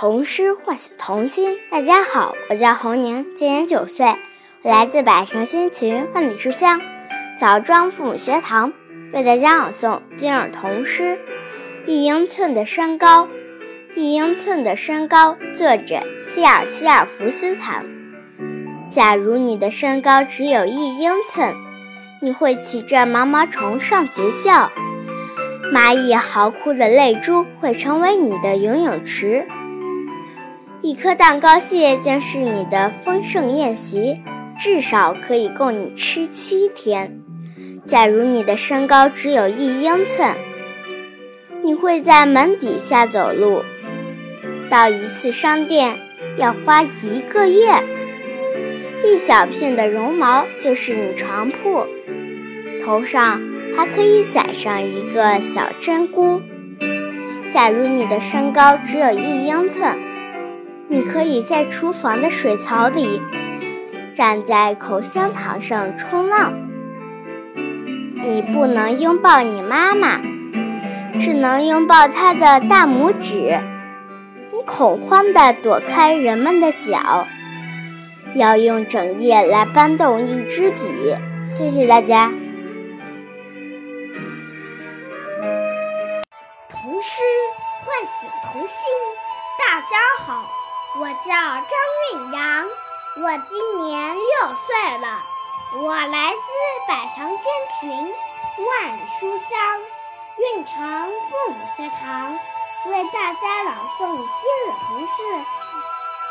童诗唤醒童心。大家好，我叫侯宁，今年九岁，我来自百城新群万里书香枣庄父母学堂，为大家朗诵今日童诗《一英寸的山高》。一英寸的山高，作者希尔希尔弗斯坦。假如你的身高只有一英寸，你会骑着毛毛虫上学校。蚂蚁嚎哭的泪珠会成为你的游泳池，一颗蛋糕屑将是你的丰盛宴席，至少可以供你吃七天。假如你的身高只有一英寸，你会在门底下走路，到一次商店要花一个月。一小片的绒毛就是你床铺，头上。还可以载上一个小针菇。假如你的身高只有一英寸，你可以在厨房的水槽里，站在口香糖上冲浪。你不能拥抱你妈妈，只能拥抱她的大拇指。你恐慌地躲开人们的脚，要用整夜来搬动一支笔。谢谢大家。叫张韵阳，我今年六岁了，我来自百城千群，万书香，运城父母学堂，为大家朗诵今日童诗《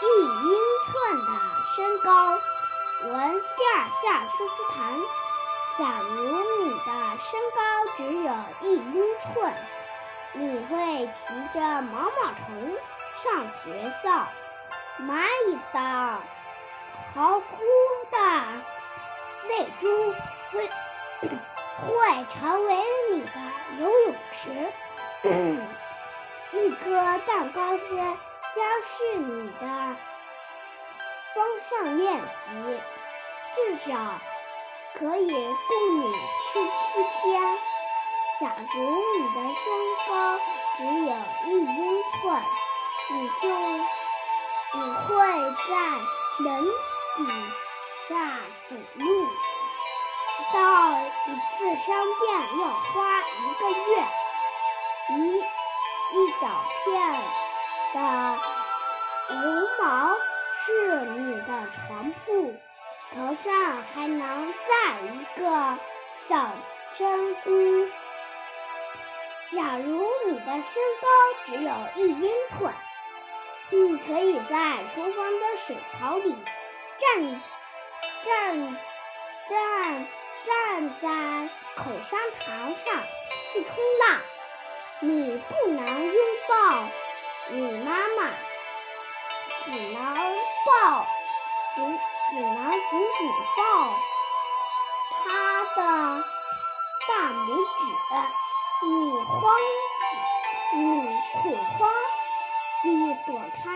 一英寸的身高》。文希尔希尔夫斯坦。假如你的身高只有一英寸。你会骑着毛毛虫上学校，蚂蚁的嚎哭的泪珠会会成为你的游泳池，一颗蛋糕屑将是你的方向练习，至少可以供你吃七天。假如你的身高只有一英寸，你就你会在门底下走路，到一次商店要花一个月。一一小片的绒毛是你的床铺，头上还能盖一个小针菇。假如你的身高只有一英寸，你可以在厨房的水槽里站站站站在口香糖上去冲浪。你不能拥抱你妈妈，只能抱只只能紧紧抱她的大拇指。你慌，你恐慌地躲开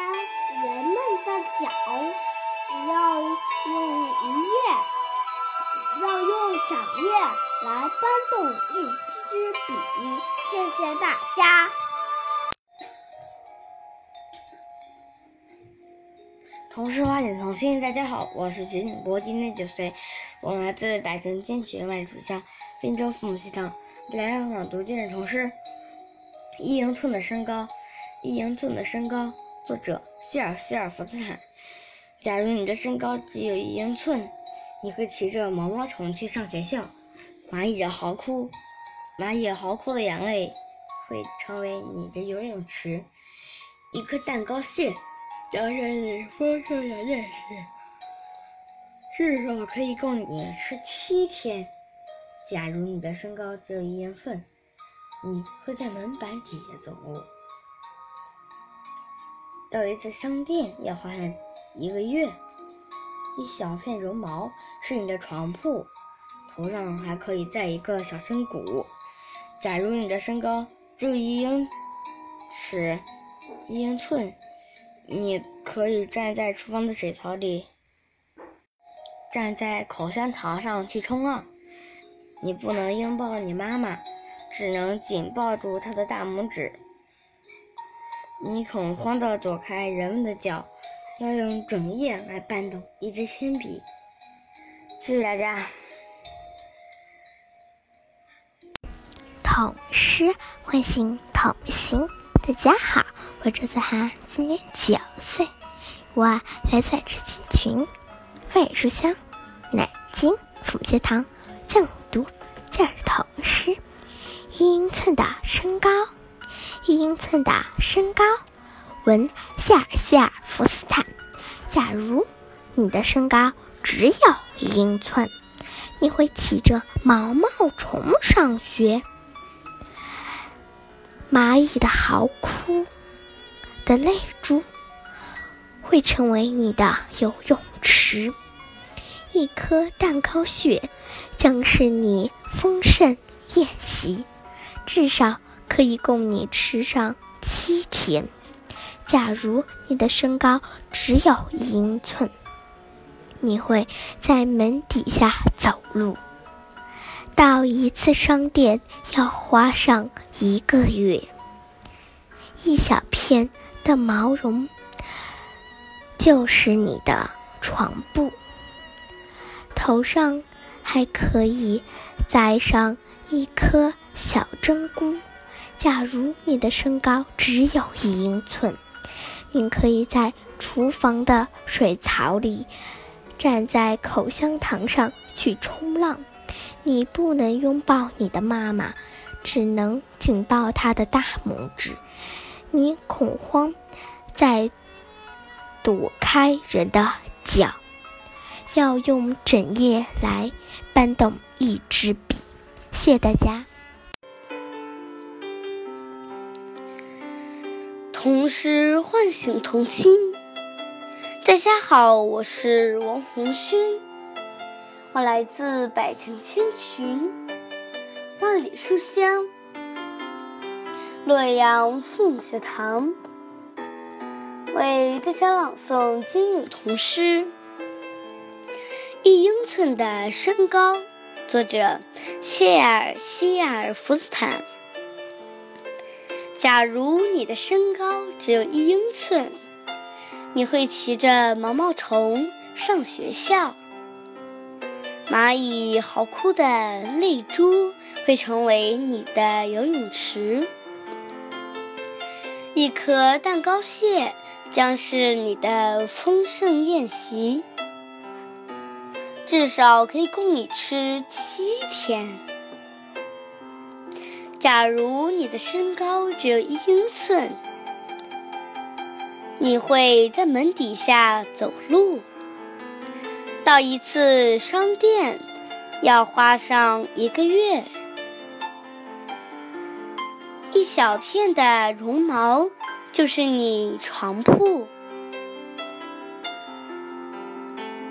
人们的脚，要用一页，要用掌页来搬动一支笔。谢谢大家。童诗花点童心，大家好，我是徐景波，今年九岁，我来自百城千学万里书香滨州父母学堂。来朗读今日童诗《一英寸的身高》。一英寸的身高，作者希尔希尔弗斯坦。假如你的身高只有一英寸，你会骑着毛毛虫去上学校。蚂蚁的嚎哭，蚂蚁嚎哭的眼泪会成为你的游泳池。一颗蛋糕屑，将是你丰盛的宴席，至少可以供你吃七天。假如你的身高只有一英寸，你会在门板底下走路。到一次商店要花上一个月。一小片绒毛是你的床铺，头上还可以载一个小针骨。假如你的身高只有一英尺、一英寸，你可以站在厨房的水槽里，站在口香糖上去冲浪。你不能拥抱你妈妈，只能紧抱住她的大拇指。你恐慌地躲开人们的脚，要用整夜来搬动一支铅笔。谢谢大家。童诗唤醒童心。大家好，我周子涵，今年九岁，我来自赤青群万语书香南京府学堂就读教童诗。一英寸的身高，一英寸的身高。文谢尔谢尔福斯坦。假如你的身高只有一英寸，你会骑着毛毛虫上学。蚂蚁的嚎哭的泪珠会成为你的游泳池。一颗蛋糕屑将是你丰盛宴席，至少可以供你吃上七天。假如你的身高只有一英寸，你会在门底下走路。到一次商店要花上一个月。一小片的毛绒就是你的床布，头上还可以栽上一颗小针菇。假如你的身高只有一英寸，你可以在厨房的水槽里站在口香糖上去冲浪。你不能拥抱你的妈妈，只能紧抱她的大拇指。你恐慌，在躲开人的脚，要用整夜来搬动一支笔。谢谢大家。童诗唤醒童心。大家好，我是王红轩。我来自百城千群，万里书香，洛阳父母学堂，为大家朗诵今日童诗《一英寸的身高》，作者谢尔西尔福斯坦。假如你的身高只有一英寸，你会骑着毛毛虫上学校。蚂蚁嚎哭的泪珠会成为你的游泳池，一颗蛋糕屑将是你的丰盛宴席，至少可以供你吃七天。假如你的身高只有一英寸，你会在门底下走路。到一次商店要花上一个月。一小片的绒毛就是你床铺，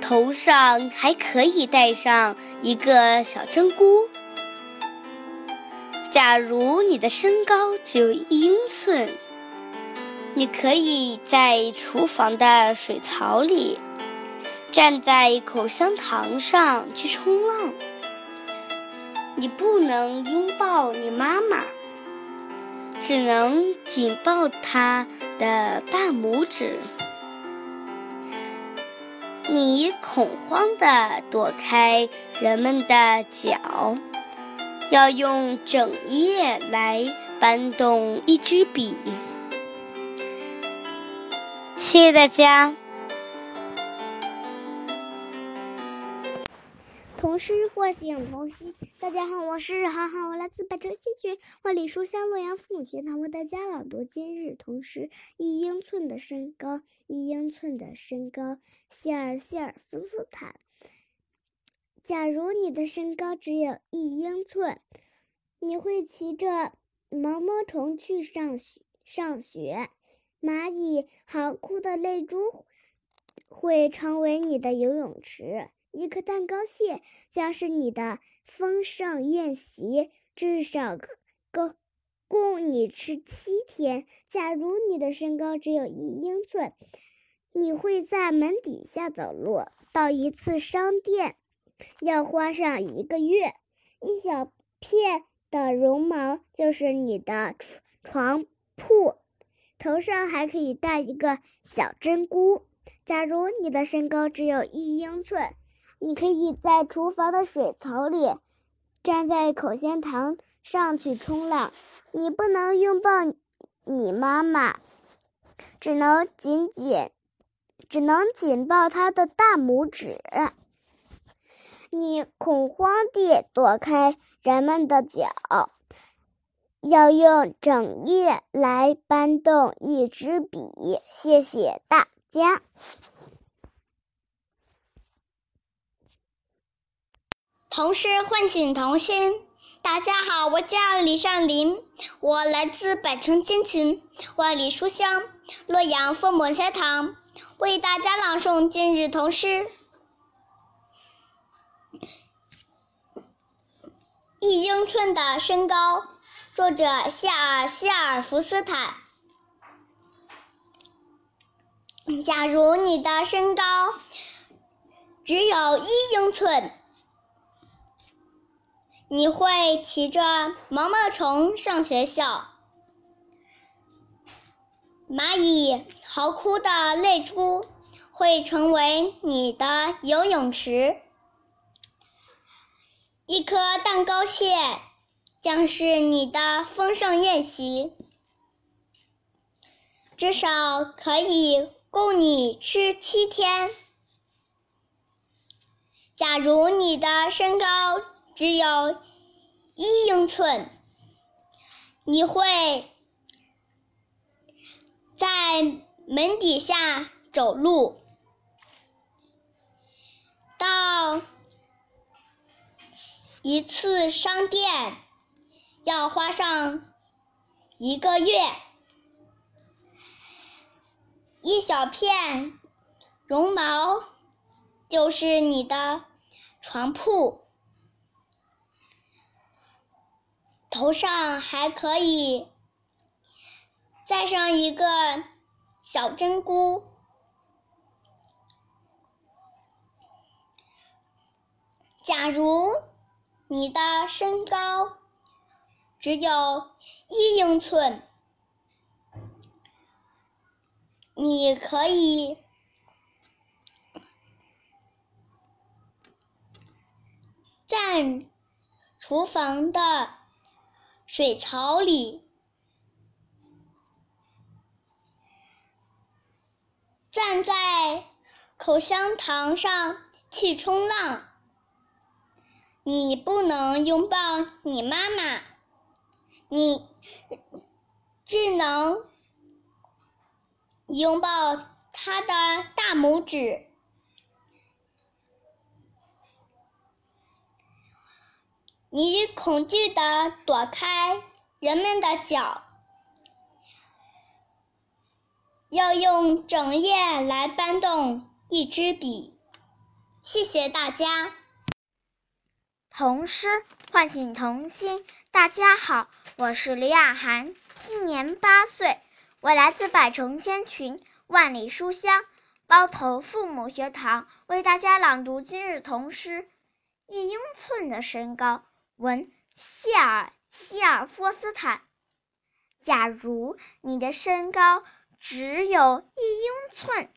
头上还可以戴上一个小针菇。假如你的身高只有一英寸，你可以在厨房的水槽里。站在口香糖上去冲浪，你不能拥抱你妈妈，只能紧抱她的大拇指。你恐慌地躲开人们的脚，要用整页来搬动一支笔。谢谢大家。童诗唤醒童心。大家好，我是涵涵，我来自百城千群万里书香洛阳父母学堂，为大家朗读今日童诗。一英寸的身高，一英寸的身高。谢尔谢尔夫斯坦。假如你的身高只有一英寸，你会骑着毛毛虫去上学。上学，蚂蚁嚎哭的泪珠会成为你的游泳池。一颗蛋糕屑将是你的丰盛宴席，至少够供你吃七天。假如你的身高只有一英寸，你会在门底下走路。到一次商店要花上一个月。一小片的绒毛就是你的床床铺，头上还可以戴一个小针菇。假如你的身高只有一英寸，你可以在厨房的水槽里，站在口香糖上去冲浪。你不能拥抱你妈妈，只能紧紧，只能紧抱她的大拇指。你恐慌地躲开人们的脚，要用整夜来搬动一支笔。谢谢大家。童诗唤醒童心。大家好，我叫李尚林，我来自百城千群、万里书香洛阳父母学堂，为大家朗诵今日童诗。一英寸的身高，作者夏尔希尔福斯坦。假如你的身高只有一英寸，你会骑着毛毛虫上学校，蚂蚁嚎哭的泪珠会成为你的游泳池。一颗蛋糕屑将是你的丰盛宴席，至少可以供你吃七天。假如你的身高只有一英寸，你会在门底下走路到。一次商店要花上一个月，一小片绒毛就是你的床铺，头上还可以再上一个小针菇。假如。你的身高只有一英寸，你可以站厨房的水槽里站在口香糖上去冲浪。你不能拥抱你妈妈，你只能拥抱她的大拇指。你恐惧的躲开人们的脚，要用整夜来搬动一支笔。谢谢大家。童诗唤醒童心。大家好，我是李雅涵，今年八岁，我来自百城千群、万里书香包头父母学堂，为大家朗读今日童诗。一英寸的身高，文谢尔希尔夫斯坦。假如你的身高只有一英寸，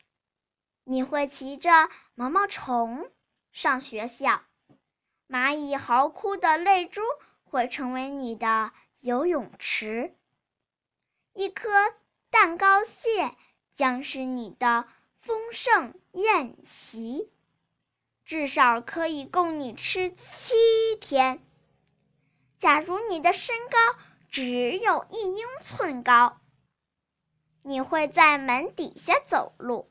你会骑着毛毛虫上学校。蚂蚁嚎哭的泪珠会成为你的游泳池，一颗蛋糕屑将是你的丰盛宴席，至少可以供你吃七天。假如你的身高只有一英寸高，你会在门底下走路，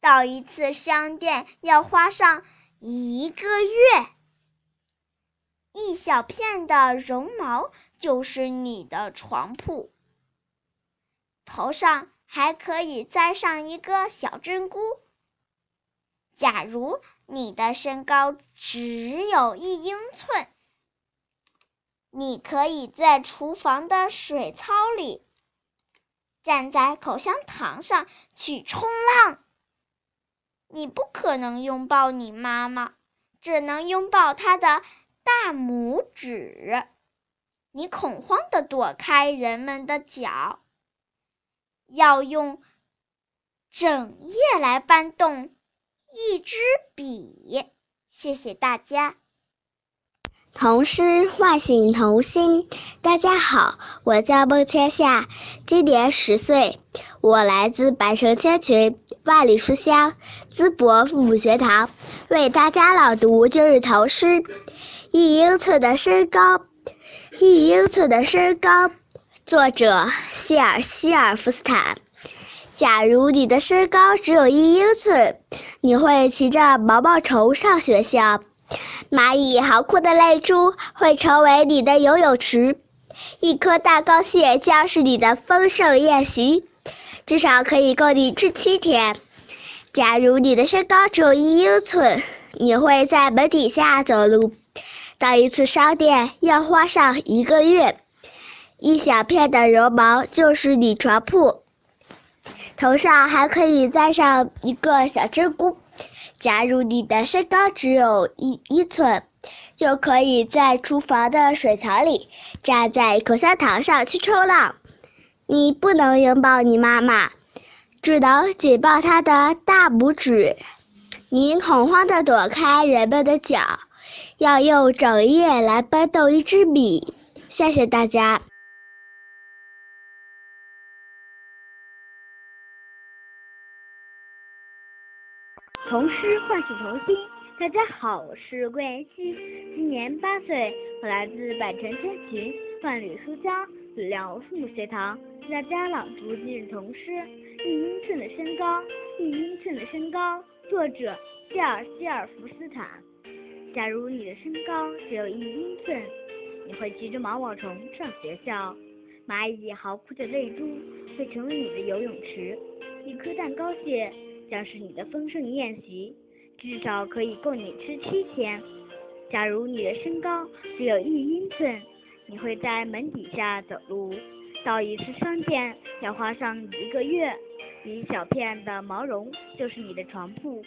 到一次商店要花上一个月。一小片的绒毛就是你的床铺，头上还可以栽上一个小针菇。假如你的身高只有一英寸，你可以在厨房的水槽里，站在口香糖上去冲浪。你不可能拥抱你妈妈，只能拥抱她的。大拇指，你恐慌地躲开人们的脚，要用整页来搬动一支笔。谢谢大家。童诗唤醒童心。大家好，我叫孟千夏，今年十岁，我来自百城千群、万里书香淄博父母学堂，为大家朗读今日童诗。一英寸的身高，一英寸的身高。作者谢尔希尔夫斯坦。假如你的身高只有一英寸，你会骑着毛毛虫上学校。蚂蚁嚎哭的泪珠会成为你的游泳池，一颗蛋糕屑将是你的丰盛宴席，至少可以够你吃七天。假如你的身高只有一英寸，你会在门底下走路，到一次商店要花上一个月。一小片的绒毛就是你床铺，头上还可以栽上一个小针菇。假如你的身高只有一一寸，就可以在厨房的水槽里站在口香糖上去冲浪。你不能拥抱你妈妈，只能紧抱她的大拇指。你恐慌地躲开人们的脚，要用整夜来搬动一支笔。谢谢大家。童诗唤醒童心。大家好，我是桂妍希，今年八岁，我来自百城千群、万里书香吕亮父母学堂，为大家朗读今日童诗《一英寸的身高》。一英寸的身高，作者谢尔希尔福斯坦。假如你的身高只有一英寸，你会骑着毛毛虫上学校。蚂蚁嚎哭的泪珠会成为你的游泳池，一颗蛋糕屑。将是你的丰盛宴席，至少可以够你吃七天。假如你的身高只有一英寸，你会在门底下走路，到一次商店要花上一个月。一小片的毛绒就是你的床铺，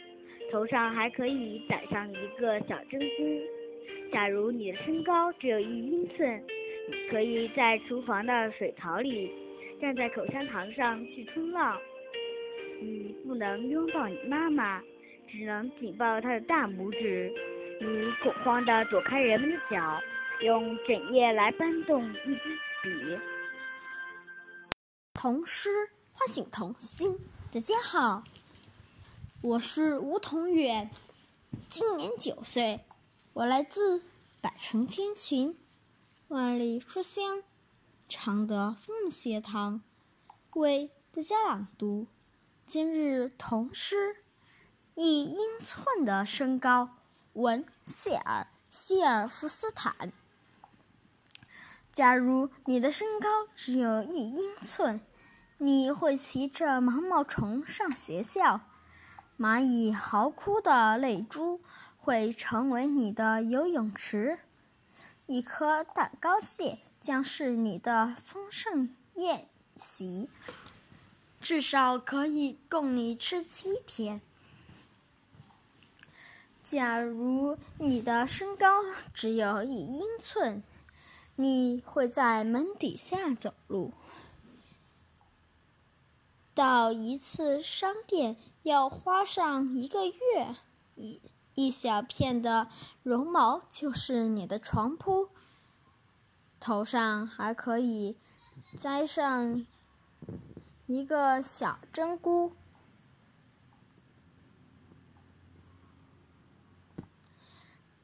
头上还可以戴上一个小针菇。假如你的身高只有一英寸，你可以在厨房的水槽里，站在口香糖上去冲浪。你不能拥抱你妈妈，只能紧抱她的大拇指。你恐慌地躲开人们的脚，用整夜来搬动一支笔。童诗唤醒童心。大家好，我是吴同远，今年九岁，我来自百城千群，万里书香常德父母学堂，为大家朗读。今日童诗，一英寸的身高。文谢尔希尔夫斯坦。假如你的身高只有一英寸，你会骑着毛毛虫上学校。蚂蚁嚎哭的泪珠会成为你的游泳池。一颗蛋糕屑将是你的丰盛宴席。至少可以供你吃七天。假如你的身高只有一英寸，你会在门底下走路。到一次商店要花上一个月。一一小片的绒毛就是你的床铺，头上还可以栽上。一个小针菇。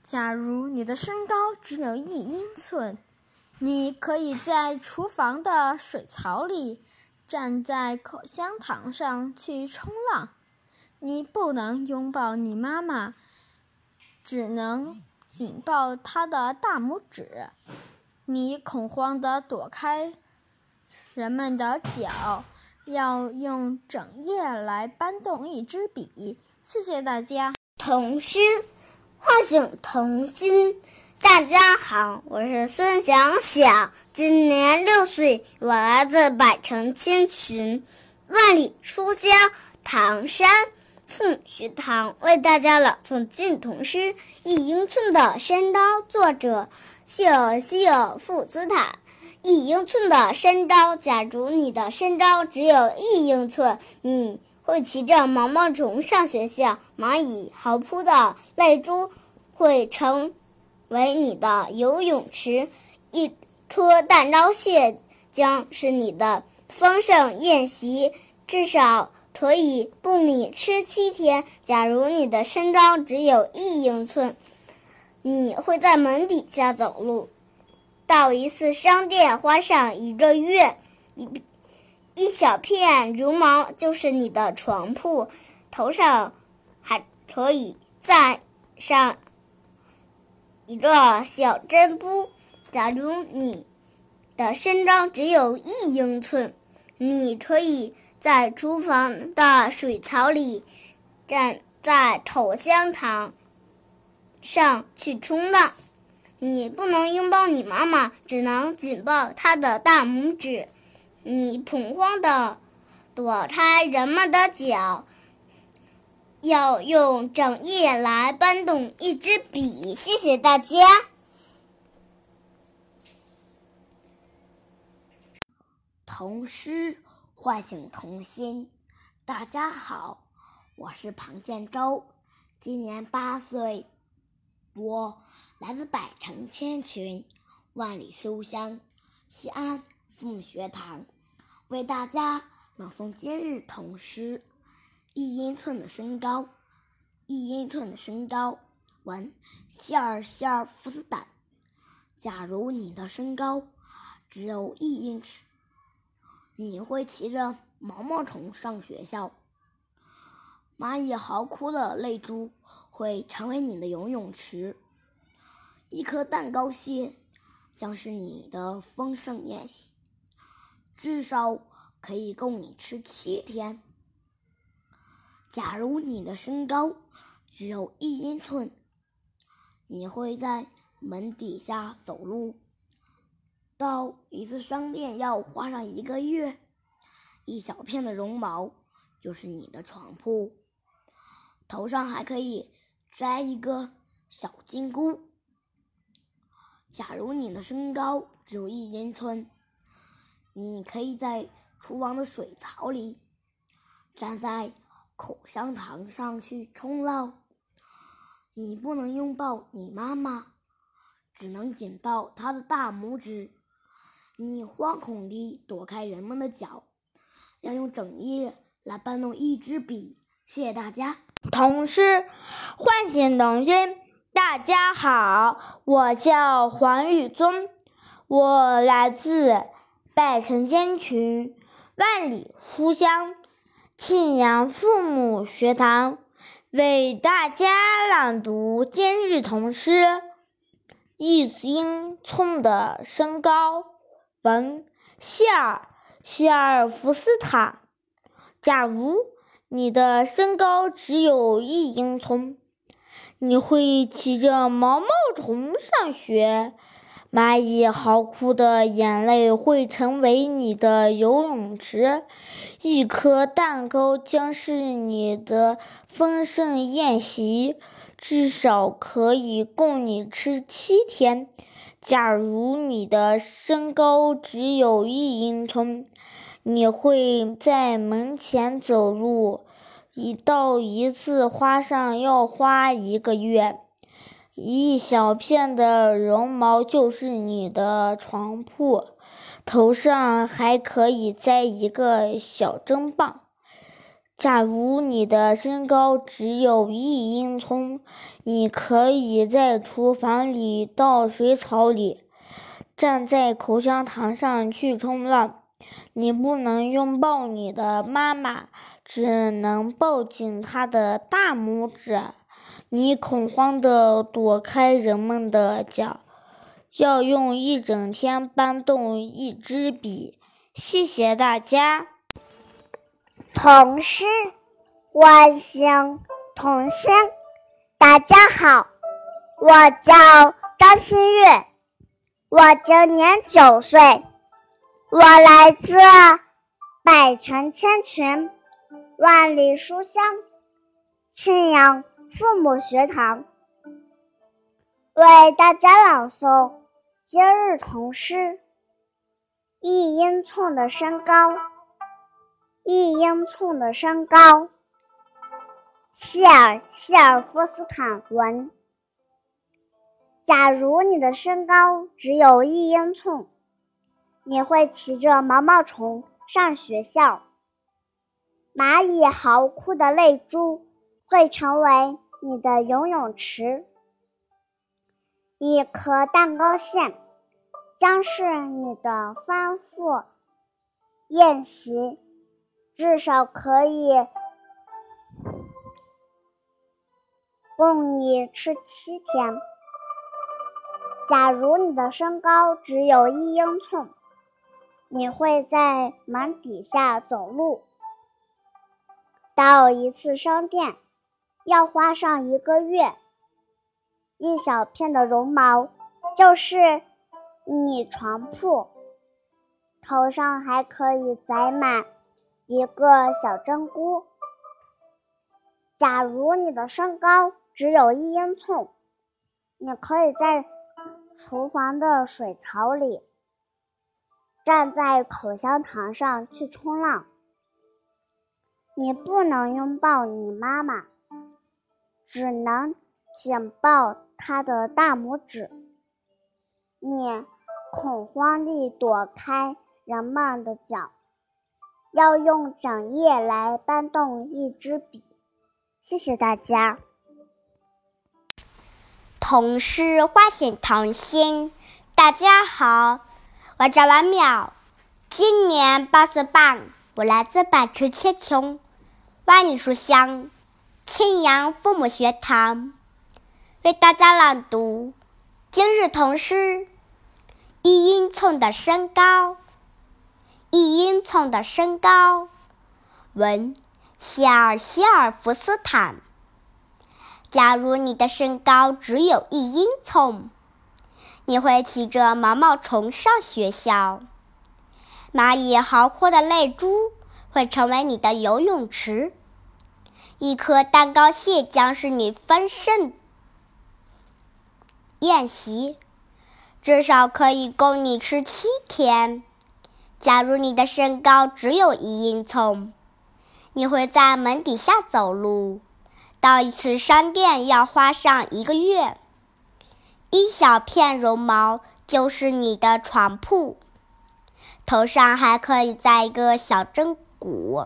假如你的身高只有一英寸，你可以在厨房的水槽里，站在口香糖上去冲浪。你不能拥抱你妈妈，只能紧抱她的大拇指。你恐慌地躲开人们的脚。要用整夜来搬动一支笔。谢谢大家。童诗唤醒童心。大家好，我是孙想想，今年六岁，我来自百城千群、万里书香唐山父母学堂，为大家朗诵今日童诗《一英寸的身高》，作者谢尔希尔·富斯坦。一英寸的身高。假如你的身高只有一英寸，你会骑着毛毛虫上学校。蚂蚁、好扑的泪珠会成为你的游泳池。一颗蛋糕蟹将是你的丰盛宴席，至少可以供你吃七天。假如你的身高只有一英寸，你会在门底下走路。到一次商店花上一个月，一一小片绒毛就是你的床铺，头上还可以再上一个小针布。假如你的身高只有一英寸，你可以在厨房的水槽里站在口香糖上去冲浪。你不能拥抱你妈妈，只能紧抱她的大拇指。你恐慌的躲开人们的脚，要用整夜来搬动一支笔。谢谢大家。童诗唤醒童心。大家好，我是庞建洲，今年八岁，我。来自百城千群，万里书香，西安父母学堂为大家朗诵今日童诗。一英寸的身高，一英寸的身高。文希尔希尔福斯坦。假如你的身高只有一英尺，你会骑着毛毛虫上学校。蚂蚁嚎哭的泪珠会成为你的游泳池。一颗蛋糕蟹将是你的丰盛宴席，至少可以供你吃七天。假如你的身高只有一英寸，你会在门底下走路。到一次商店要花上一个月。一小片的绒毛就是你的床铺，头上还可以摘一个小金箍。假如你的身高只有一英寸，你可以在厨房的水槽里站在口香糖上去冲浪。你不能拥抱你妈妈，只能紧抱她的大拇指。你惶恐地躲开人们的脚，要用整夜来搬动一支笔。谢谢大家。童诗唤醒童心。大家好，我叫黄宇宗，我来自百城千群、万里书香庆阳父母学堂，为大家朗读今日童诗。一英寸的身高，文希尔希尔福斯塔。假如你的身高只有一英寸。你会骑着毛毛虫上学，蚂蚁嚎哭的眼泪会成为你的游泳池，一颗蛋糕将是你的丰盛宴席，至少可以供你吃七天。假如你的身高只有一英寸，你会在门前走路。一到一次花上要花一个月，一小片的绒毛就是你的床铺，头上还可以栽一个小针棒。假如你的身高只有一英寸，你可以在厨房里倒水槽里，站在口香糖上去冲浪。你不能拥抱你的妈妈。只能抱紧他的大拇指。你恐慌地躲开人们的脚，要用一整天搬动一支笔。谢谢大家。童诗万星童心。大家好，我叫张馨月，我今年九岁，我来自百城千群。万里书香，庆阳父母学堂为大家朗诵今日童诗。一英寸的身高，一英寸的身高。谢尔谢尔夫斯坦文。假如你的身高只有一英寸，你会骑着毛毛虫上学校。蚂蚁嚎哭的泪珠会成为你的游泳池。一颗蛋糕馅将是你的丰富宴席，至少可以供你吃七天。假如你的身高只有一英寸，你会在门底下走路。到一次商店要花上一个月。一小片的绒毛就是你床铺，头上还可以载满一个小针菇。假如你的身高只有一英寸，你可以在厨房的水槽里，站在口香糖上去冲浪。你不能拥抱你妈妈，只能紧抱。她的大拇指，你恐慌地躲开人们的脚，要用整夜来搬动一支笔。谢谢大家。童诗唤醒童心。大家好，我叫王淼，今年八岁半，我来自百城千穷，万里书香，青阳父母学堂。为大家朗读今日童诗：一英寸的身高，一英寸的身高。文希尔希尔弗斯坦。假如你的身高只有一英寸，你会骑着毛毛虫上学校。蚂蚁嚎哭的泪珠会成为你的游泳池。一颗蛋糕屑将是你丰盛。宴席至少可以供你吃七天。假如你的身高只有一英寸，你会在门底下走路。到一次商店要花上一个月。一小片绒毛就是你的床铺，头上还可以栽一个小针骨。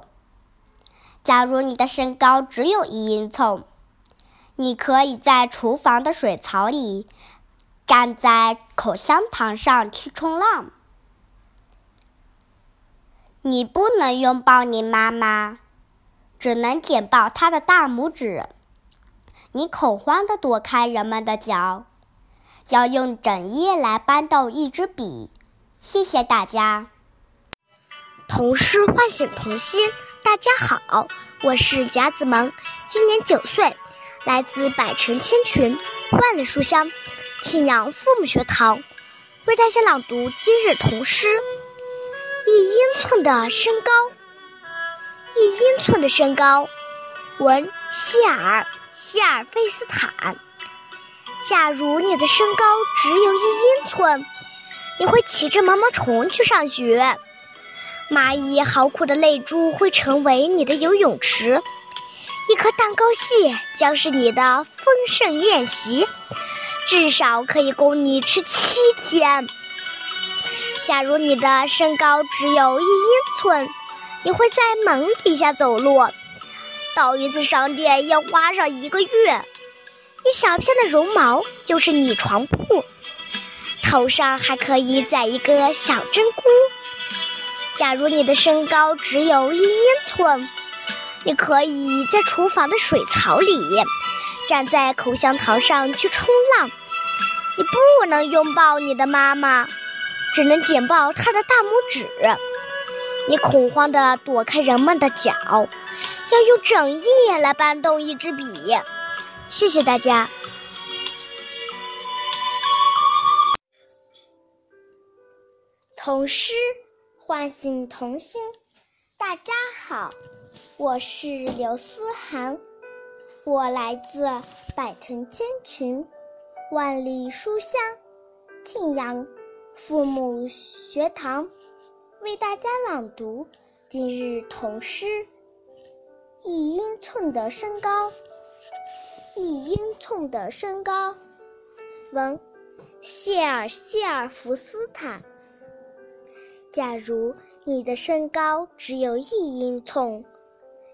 假如你的身高只有一英寸。你可以在厨房的水槽里，站在口香糖上去冲浪。你不能拥抱你妈妈，只能紧抱她的大拇指。你恐慌地躲开人们的脚，要用整夜来搬动一支笔。谢谢大家。童诗唤醒童心。大家好，我是贾子萌，今年九岁。来自百城千群，万里书香，庆阳父母学堂，为大家朗读今日童诗。一英寸的身高，一英寸的身高。文希尔希尔费斯坦。假如你的身高只有一英寸，你会骑着毛毛虫去上学。蚂蚁嚎哭的泪珠会成为你的游泳池。一颗蛋糕屑将是你的丰盛宴席，至少可以供你吃七天。假如你的身高只有一英寸，你会在门底下走路。到一次商店要花上一个月。一小片的绒毛就是你床铺，头上还可以载一个小针菇。假如你的身高只有一英寸。你可以在厨房的水槽里，站在口香糖上去冲浪。你不能拥抱你的妈妈，只能紧抱她的大拇指。你恐慌地躲开人们的脚，要用整夜来搬动一支笔。谢谢大家。童诗唤醒童心。大家好。我是刘思涵，我来自百城千群，万里书香，庆阳父母学堂，为大家朗读今日童诗：一英寸的身高，一英寸的身高。文谢尔谢尔福斯坦。假如你的身高只有一英寸，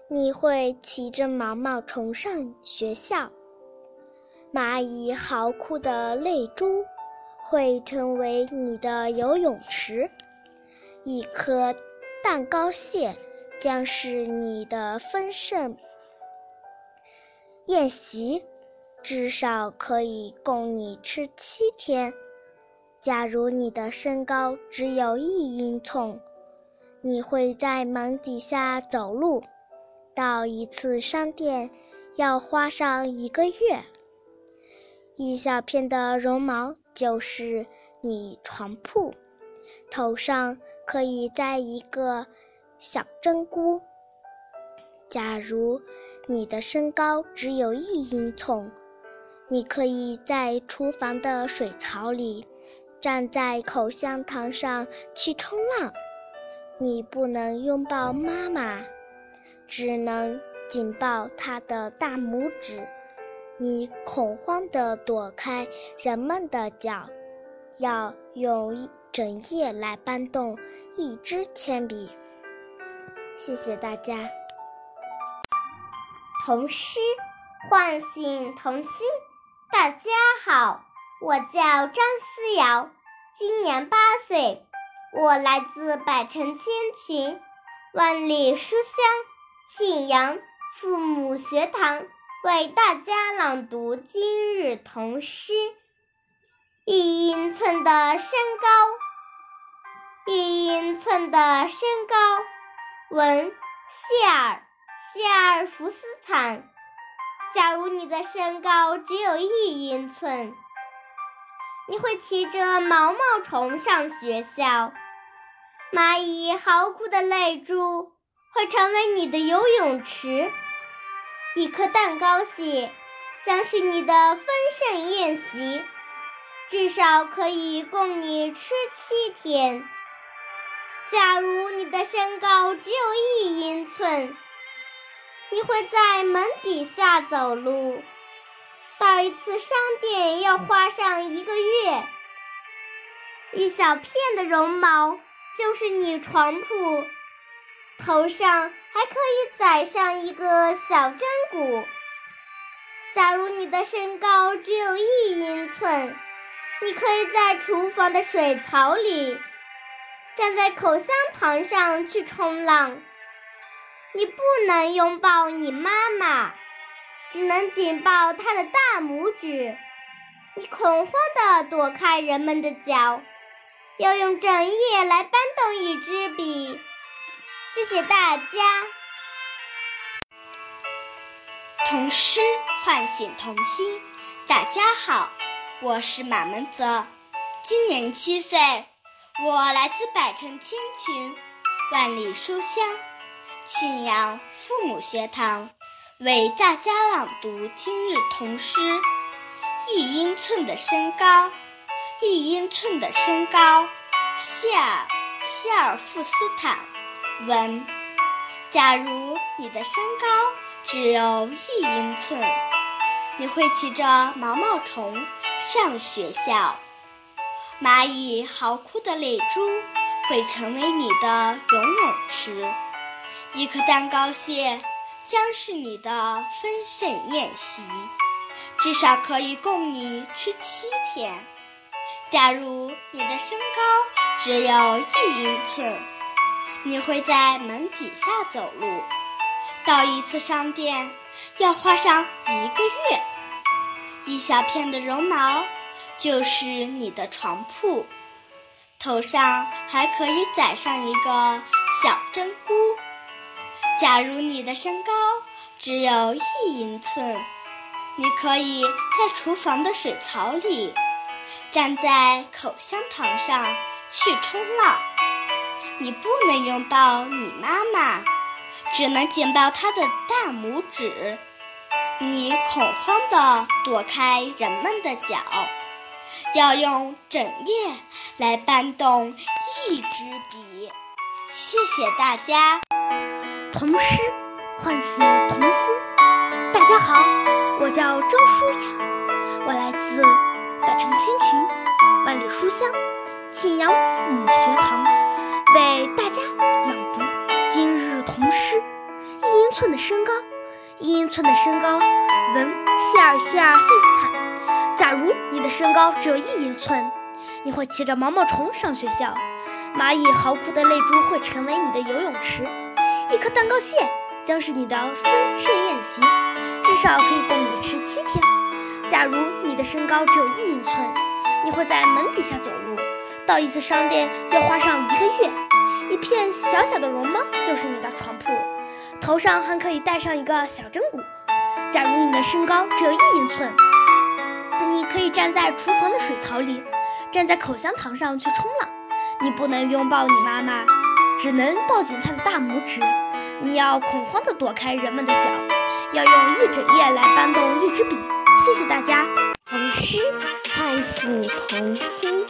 你会骑着毛毛虫上学校。蚂蚁嚎哭的泪珠会成为你的游泳池。一颗蛋糕蟹将是你的丰盛宴席，至少可以供你吃七天。假如你的身高只有一英寸，你会在门底下走路，到一次商店要花上一个月。一小片的绒毛就是你床铺，头上可以栽一个小针菇。假如你的身高只有一英寸，你可以在厨房的水槽里。站在口香糖上去冲浪，你不能拥抱妈妈，只能紧抱她的大拇指。你恐慌地躲开人们的脚，要用一整夜来搬动一支铅笔。谢谢大家。童诗唤醒童心。大家好。我叫张思瑶，今年八岁，我来自百城千群，万里书香庆阳父母学堂，为大家朗读今日童诗。一英寸的身高，一英寸的身高。文谢尔谢尔福斯坦。假如你的身高只有一英寸。你会骑着毛毛虫上学校，蚂蚁嚎哭的泪珠会成为你的游泳池，一颗蛋糕蟹将是你的丰盛宴席，至少可以供你吃七天。假如你的身高只有一英寸，你会在门底下走路。到一次商店要花上一个月，一小片的绒毛就是你床铺，头上还可以载上一个小针骨。假如你的身高只有一英寸，你可以在厨房的水槽里，站在口香糖上去冲浪。你不能拥抱你妈妈。只能紧抱她的大拇指，你恐慌地躲开人们的脚，要用整夜来搬动一支笔。谢谢大家。童诗唤醒童心。大家好，我是马门泽，今年七岁，我来自百城千群，万里书香，庆阳父母学堂。为大家朗读今日童诗：一英寸的身高，一英寸的身高。谢尔谢尔富斯坦问。假如你的身高只有一英寸，你会骑着毛毛虫上学校，蚂蚁嚎哭的泪珠会成为你的游泳池，一颗蛋糕蟹。将是你的丰盛宴席，至少可以供你吃七天。假如你的身高只有一英寸，你会在门底下走路，到一次商店要花上一个月。一小片的绒毛就是你的床铺，头上还可以载上一个小针菇。假如你的身高只有一英寸，你可以在厨房的水槽里，站在口香糖上去冲浪。你不能拥抱你妈妈，只能紧抱她的大拇指。你恐慌地躲开人们的脚，要用整夜来搬动一支笔。谢谢大家。童诗唤醒童心。大家好，我叫张舒雅，我来自百城千群，万里书香庆阳父母学堂，为大家朗读今日童诗。一英寸的身高，一英寸的身高。文谢尔谢尔费斯坦。假如你的身高只有一英寸，你会骑着毛毛虫上学校。蚂蚁嚎哭的泪珠会成为你的游泳池，一颗蛋糕屑将是你的丰盛宴席，至少可以供你吃七天。假如你的身高只有一英寸，你会在门底下走路，到一次商店要花上一个月。一片小小的绒毛就是你的床铺，头上还可以戴上一个小针骨。假如你的身高只有一英寸，你可以站在厨房的水槽里，站在口香糖上去冲浪。你不能拥抱你妈妈，只能抱紧她的大拇指。你要恐慌地躲开人们的脚，要用一整夜来搬动一支笔。谢谢大家。童诗唤醒童心。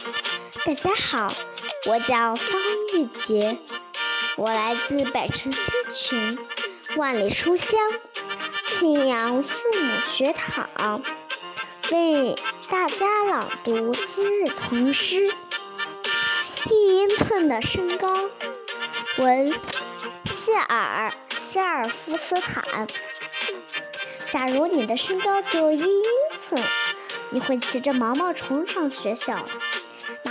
大家好，我叫方玉洁，我来自百城千群，万里书香庆阳父母学堂，为大家朗读今日童诗。一英寸的身高，文谢尔谢尔夫斯坦。假如你的身高只有一英寸，你会骑着毛毛虫上学校。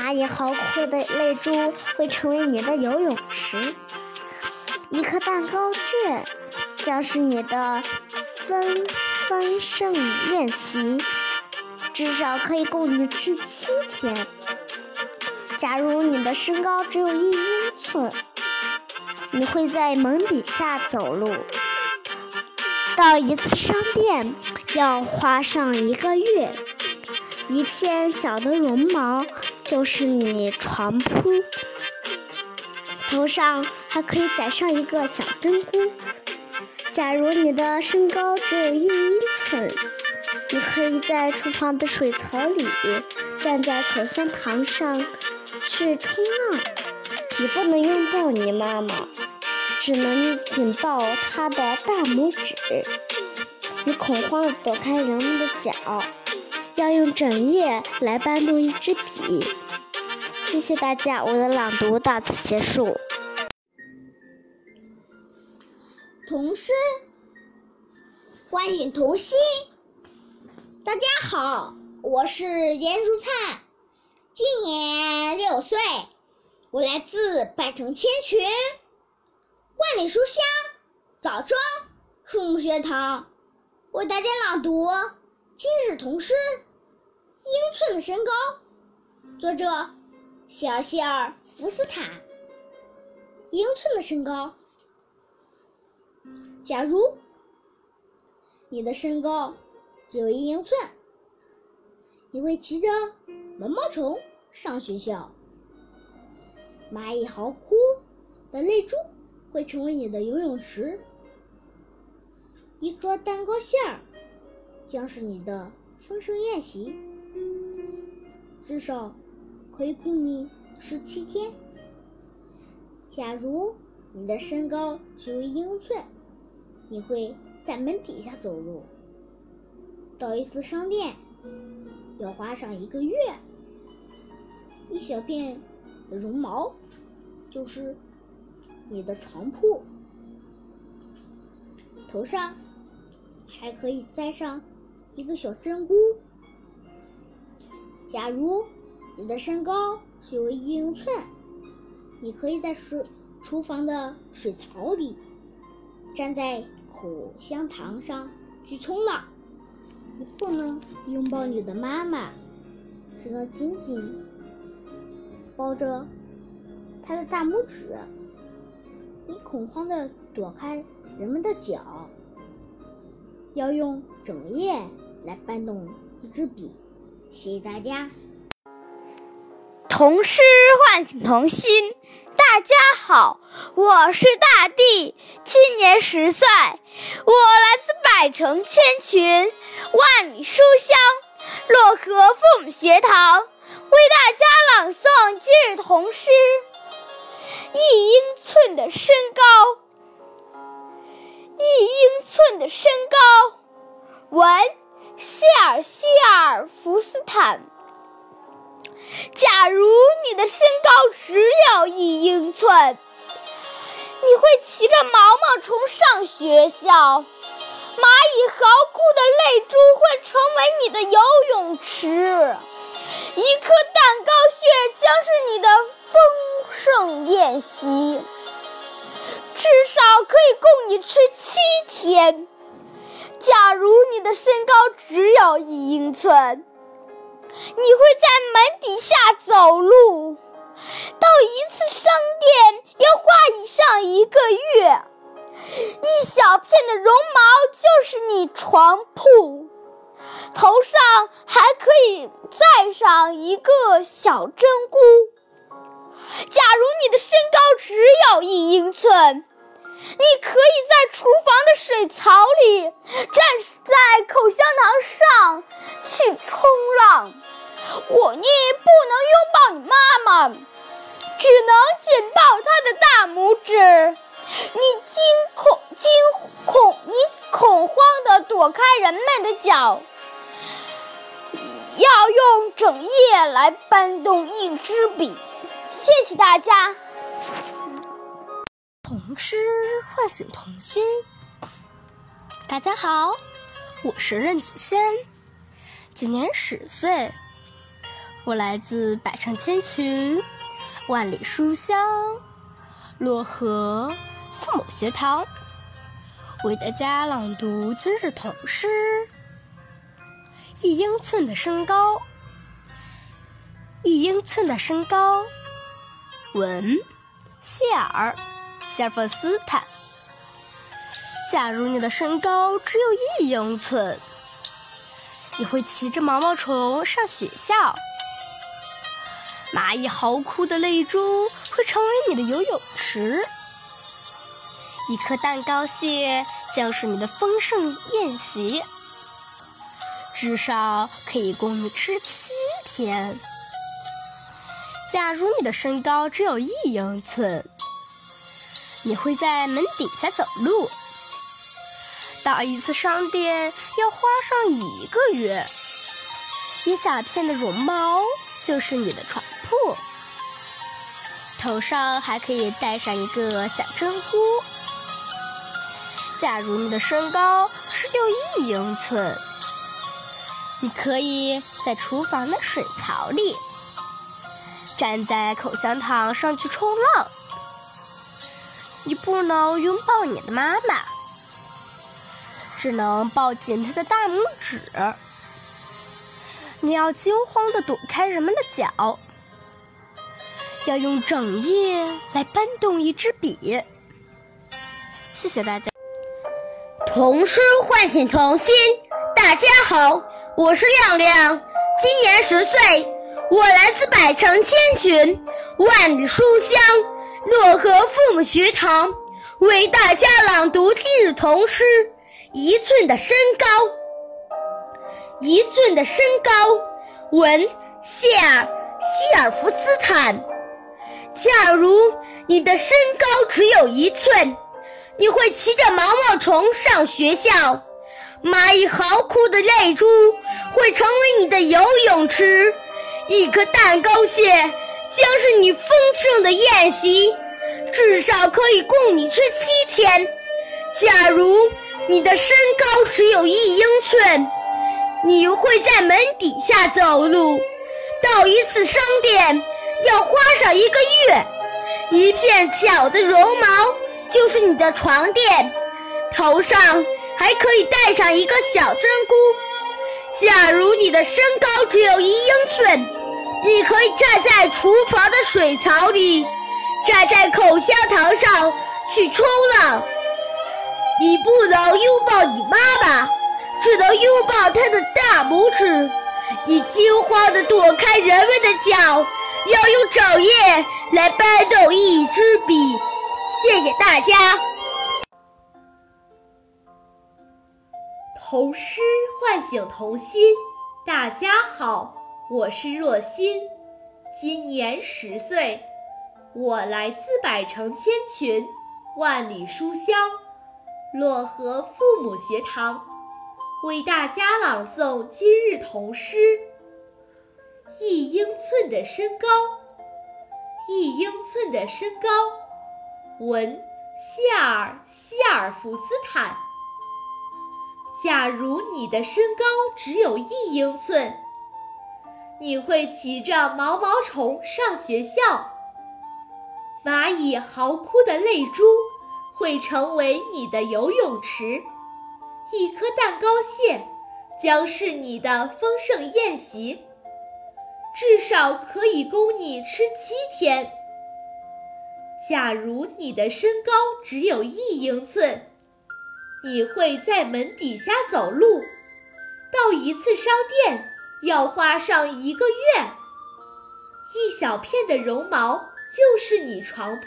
蚂蚁嚎哭的泪珠会成为你的游泳池。一颗蛋糕卷将是你的丰丰盛宴席，至少可以供你吃七天。假如你的身高只有一英寸，你会在门底下走路，到一次商店要花上一个月。一片小的绒毛就是你床铺，头上还可以载上一个小针菇。假如你的身高只有一英寸，你可以在厨房的水槽里站在口香糖上。去冲浪，你不能拥抱你妈妈，只能紧抱她的大拇指。你恐慌地躲开人们的脚，要用整夜来搬动一支笔。谢谢大家，我的朗读到此结束。童诗欢迎童心。大家好，我是严如灿。今年六岁，我来自百城千群，万里书香枣庄父母学堂，为大家朗读今日童诗《英寸的身高》，作者希尔希尔福斯坦。英寸的身高，假如你的身高只有一英寸，你会骑着。毛毛虫上学校，蚂蚁嚎哭的泪珠会成为你的游泳池，一颗蛋糕馅儿将是你的丰盛宴席，至少可以供你吃七天。假如你的身高只有一英寸，你会在门底下走路，到一次商店。要花上一个月，一小片的绒毛就是你的床铺，头上还可以栽上一个小针菇。假如你的身高只有一英寸，你可以在水厨房的水槽里，站在口香糖上去冲浪。你不能拥抱你的妈妈，只能紧紧抱着她的大拇指。你恐慌地躲开人们的脚，要用整夜来搬动一支笔。谢谢大家。童诗唤醒童心。大家好，我是大地，今年十岁，我来自百城千群。万里书香，漯河父母学堂为大家朗诵今日童诗。一英寸的身高，一英寸的身高。文谢尔希尔福斯坦。假如你的身高只有一英寸，你会骑着毛毛虫上学校，蚂蚁嚎哭的泪珠会成为你的游泳池，一颗蛋糕屑将是你的丰盛宴席，至少可以供你吃七天。假如你的身高只有一英寸。你会在门底下走路，到一次商店要花以上一个月。一小片的绒毛就是你床铺，头上还可以再上一个小针菇。假如你的身高只有一英寸，你可以在厨房的水槽里，站在口香糖上去冲浪。我，你不能拥抱你妈妈，只能紧抱她的大拇指。你惊恐、惊恐，你恐慌地躲开人们的脚，要用整夜来搬动一支笔。谢谢大家。童诗唤醒童心。大家好，我是任子轩，今年十岁。我来自百城千群，万里书香，漯河父母学堂，为大家朗读今日童诗。一英寸的身高，一英寸的身高。文，谢尔，谢尔弗斯坦。假如你的身高只有一英寸，你会骑着毛毛虫上学校。蚂蚁嚎哭的泪珠会成为你的游泳池，一颗蛋糕屑将是你的丰盛宴席，至少可以供你吃七天。假如你的身高只有一英寸，你会在门底下走路，到一次商店要花上一个月，一小片的绒毛就是你的床。铺，头上还可以戴上一个小针菇。假如你的身高只有一英寸，你可以在厨房的水槽里，站在口香糖上去冲浪。你不能拥抱你的妈妈，只能抱紧她的大拇指。你要惊慌地躲开人们的脚。要用整夜来搬动一支笔。谢谢大家。童诗唤醒童心。大家好，我是亮亮，今年十岁，我来自百城千群，万里书香，漯河父母学堂，为大家朗读今日童诗。一寸的身高，一寸的身高。文谢尔希尔弗斯坦。假如你的身高只有一寸，你会骑着毛毛虫上学校，蚂蚁嚎哭的泪珠会成为你的游泳池，一颗蛋糕屑将是你丰盛的宴席，至少可以供你吃七天。假如你的身高只有一英寸，你会在门底下走路，到一次商店。要花上一个月，一片小的绒毛就是你的床垫，头上还可以戴上一个小针菇。假如你的身高只有一英寸，你可以站在厨房的水槽里，站在口香糖上去冲浪。你不能拥抱你妈妈，只能拥抱她的大拇指。你惊慌地躲开人们的脚。要用整页来搬动一支笔，谢谢大家。童诗唤醒童心，大家好，我是若欣，今年十岁，我来自百城千群，万里书香，漯河父母学堂，为大家朗诵今日童诗。一英寸的身高，一英寸的身高。文谢尔·希尔弗斯坦。假如你的身高只有一英寸，你会骑着毛毛虫上学校。蚂蚁嚎哭的泪珠会成为你的游泳池，一颗蛋糕蟹将是你的丰盛宴席，至少可以供你吃七天。假如你的身高只有一英寸，你会在门底下走路，到一次商店要花上一个月。一小片的绒毛就是你床铺，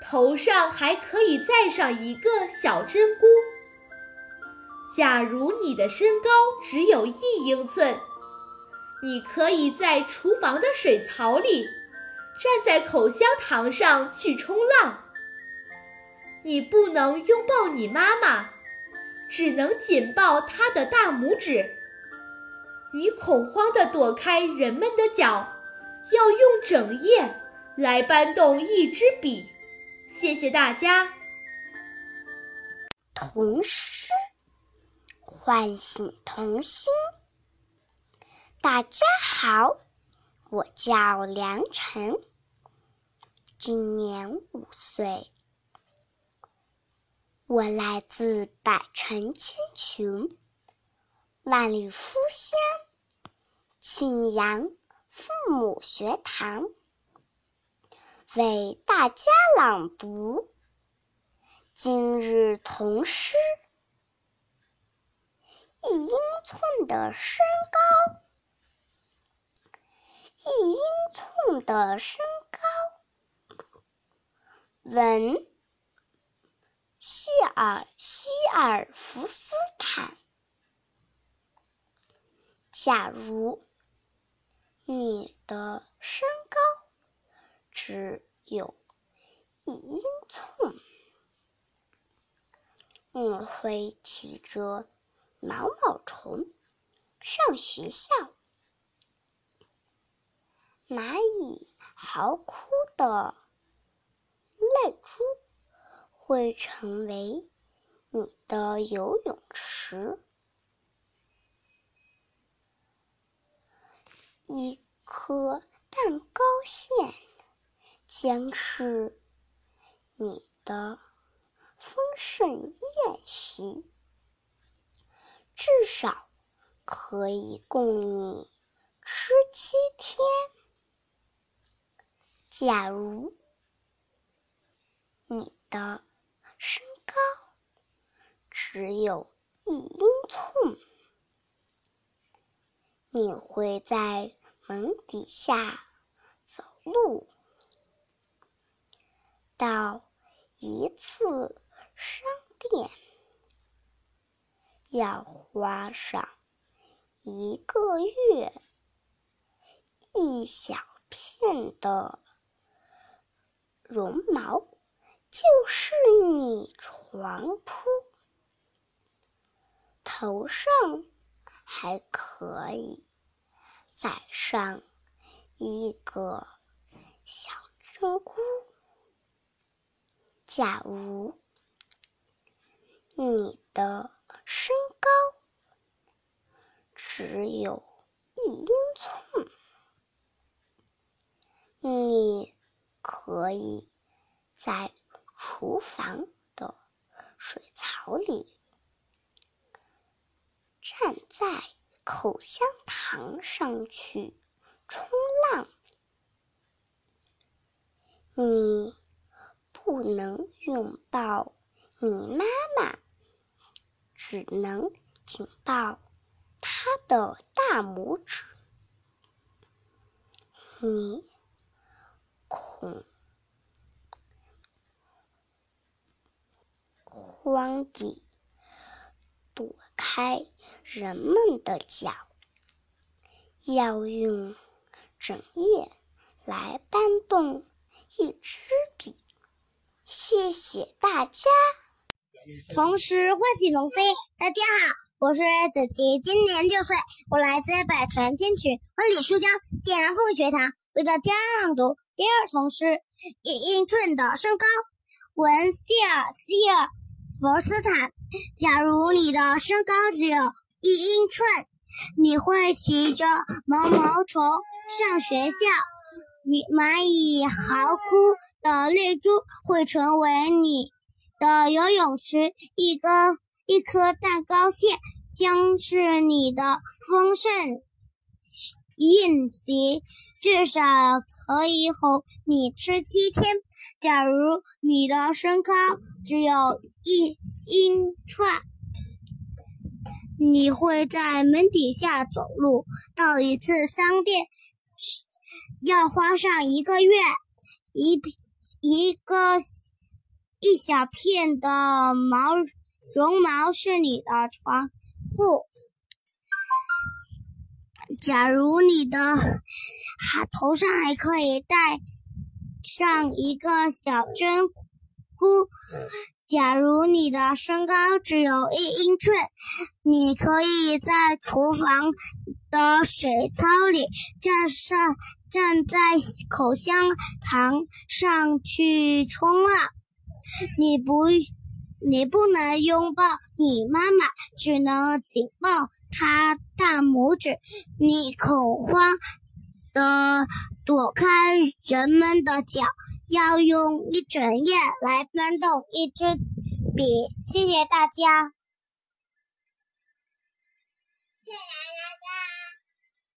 头上还可以再上一个小针菇。假如你的身高只有一英寸，你可以在厨房的水槽里，站在口香糖上去冲浪。你不能拥抱你妈妈，只能紧抱她的大拇指。你恐慌地躲开人们的脚，要用整夜来搬动一支笔。谢谢大家。童诗唤醒童心。大家好，我叫梁晨，今年五岁。我来自百城千群，万里书香，庆阳父母学堂，为大家朗读今日童诗。一英寸的身高，一英寸的身高，文。谢尔·希尔弗斯坦。假如你的身高只有一英寸，你会骑着毛毛虫上学校。蚂蚁嚎哭的泪珠。会成为你的游泳池，一颗蛋糕馅将是你的丰盛宴席，至少可以供你吃七天。假如你的身高只有一英寸，你会在门底下走路，到一次商店要花上一个月，一小片的绒毛。就是你床铺，头上还可以再上一个小针菇。假如你的身高只有一英寸，你可以在。厨房的水槽里，站在口香糖上去冲浪。你不能拥抱你妈妈，只能紧抱她的大拇指。你恐。慌地躲开人们的脚，要用整夜来搬动一支笔。谢谢大家。同时唤醒童心，大家好，我是子琪，今年六岁，我来自百川千群万里书香建安凤学堂，为大家朗读第二童诗《一英寸的身高》。文谢尔希尔佛斯坦。假如你的身高只有一英寸，你会骑着毛毛虫上学校。你蚂蚁嚎哭的泪珠会成为你的游泳池，一根一颗蛋糕馅将是你的丰盛宴席，至少可以哄你吃七天。假如你的身高只有一英寸，你会在门底下走路到一次商店。要花上一个月，一一个一小片的毛绒毛是你的床铺。假如你的头上还可以戴上一个小针菇。假如你的身高只有一英寸，你可以在厨房的水槽里站上。站在口香糖上去冲浪，你不，你不能拥抱你妈妈，只能紧抱她大拇指。你恐慌的躲开人们的脚，要用一整夜来翻动一支笔。谢谢大家。